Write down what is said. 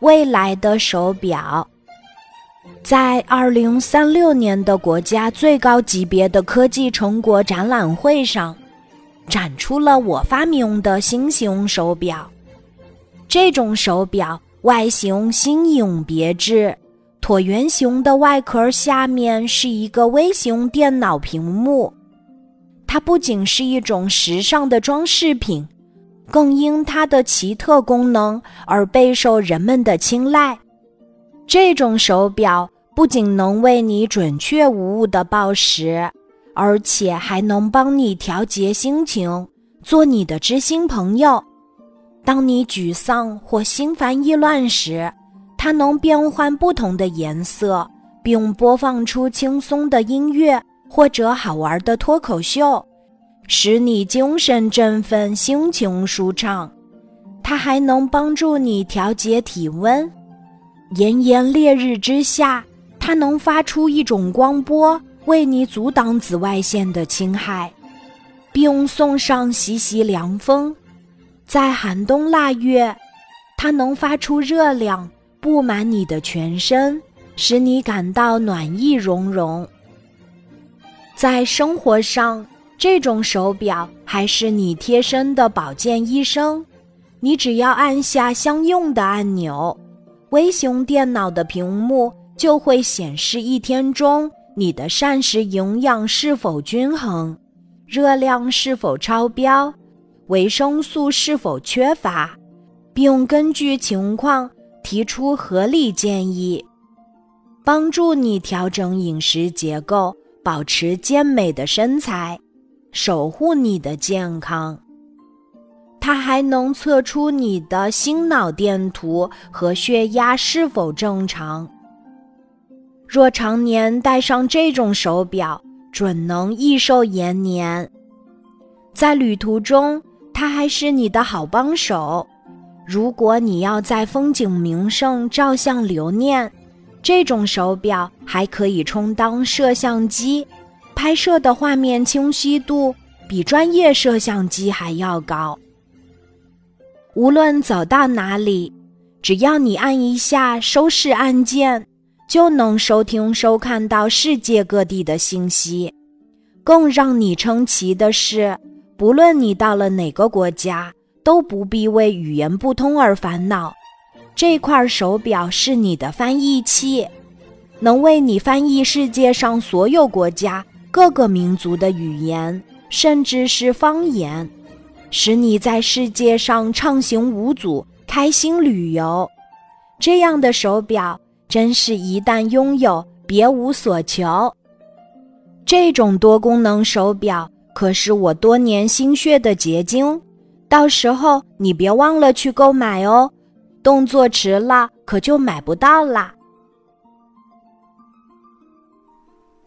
未来的手表。在二零三六年的国家最高级别的科技成果展览会上，展出了我发明的新型手表。这种手表外形新颖别致，椭圆形的外壳下面是一个微型电脑屏幕。它不仅是一种时尚的装饰品，更因它的奇特功能而备受人们的青睐。这种手表不仅能为你准确无误的报时，而且还能帮你调节心情，做你的知心朋友。当你沮丧或心烦意乱时，它能变换不同的颜色，并播放出轻松的音乐或者好玩的脱口秀，使你精神振奋、心情舒畅。它还能帮助你调节体温。炎炎烈日之下，它能发出一种光波，为你阻挡紫外线的侵害，并送上习习凉风。在寒冬腊月，它能发出热量，布满你的全身，使你感到暖意融融。在生活上，这种手表还是你贴身的保健医生。你只要按下相应的按钮，微型电脑的屏幕就会显示一天中你的膳食营养是否均衡，热量是否超标。维生素是否缺乏，并根据情况提出合理建议，帮助你调整饮食结构，保持健美的身材，守护你的健康。它还能测出你的心脑电图和血压是否正常。若常年戴上这种手表，准能益寿延年。在旅途中。它还是你的好帮手。如果你要在风景名胜照相留念，这种手表还可以充当摄像机，拍摄的画面清晰度比专业摄像机还要高。无论走到哪里，只要你按一下收视按键，就能收听收看到世界各地的信息。更让你称奇的是。不论你到了哪个国家，都不必为语言不通而烦恼。这块手表是你的翻译器，能为你翻译世界上所有国家各个民族的语言，甚至是方言，使你在世界上畅行无阻、开心旅游。这样的手表真是一旦拥有，别无所求。这种多功能手表。可是我多年心血的结晶，到时候你别忘了去购买哦，动作迟了可就买不到啦。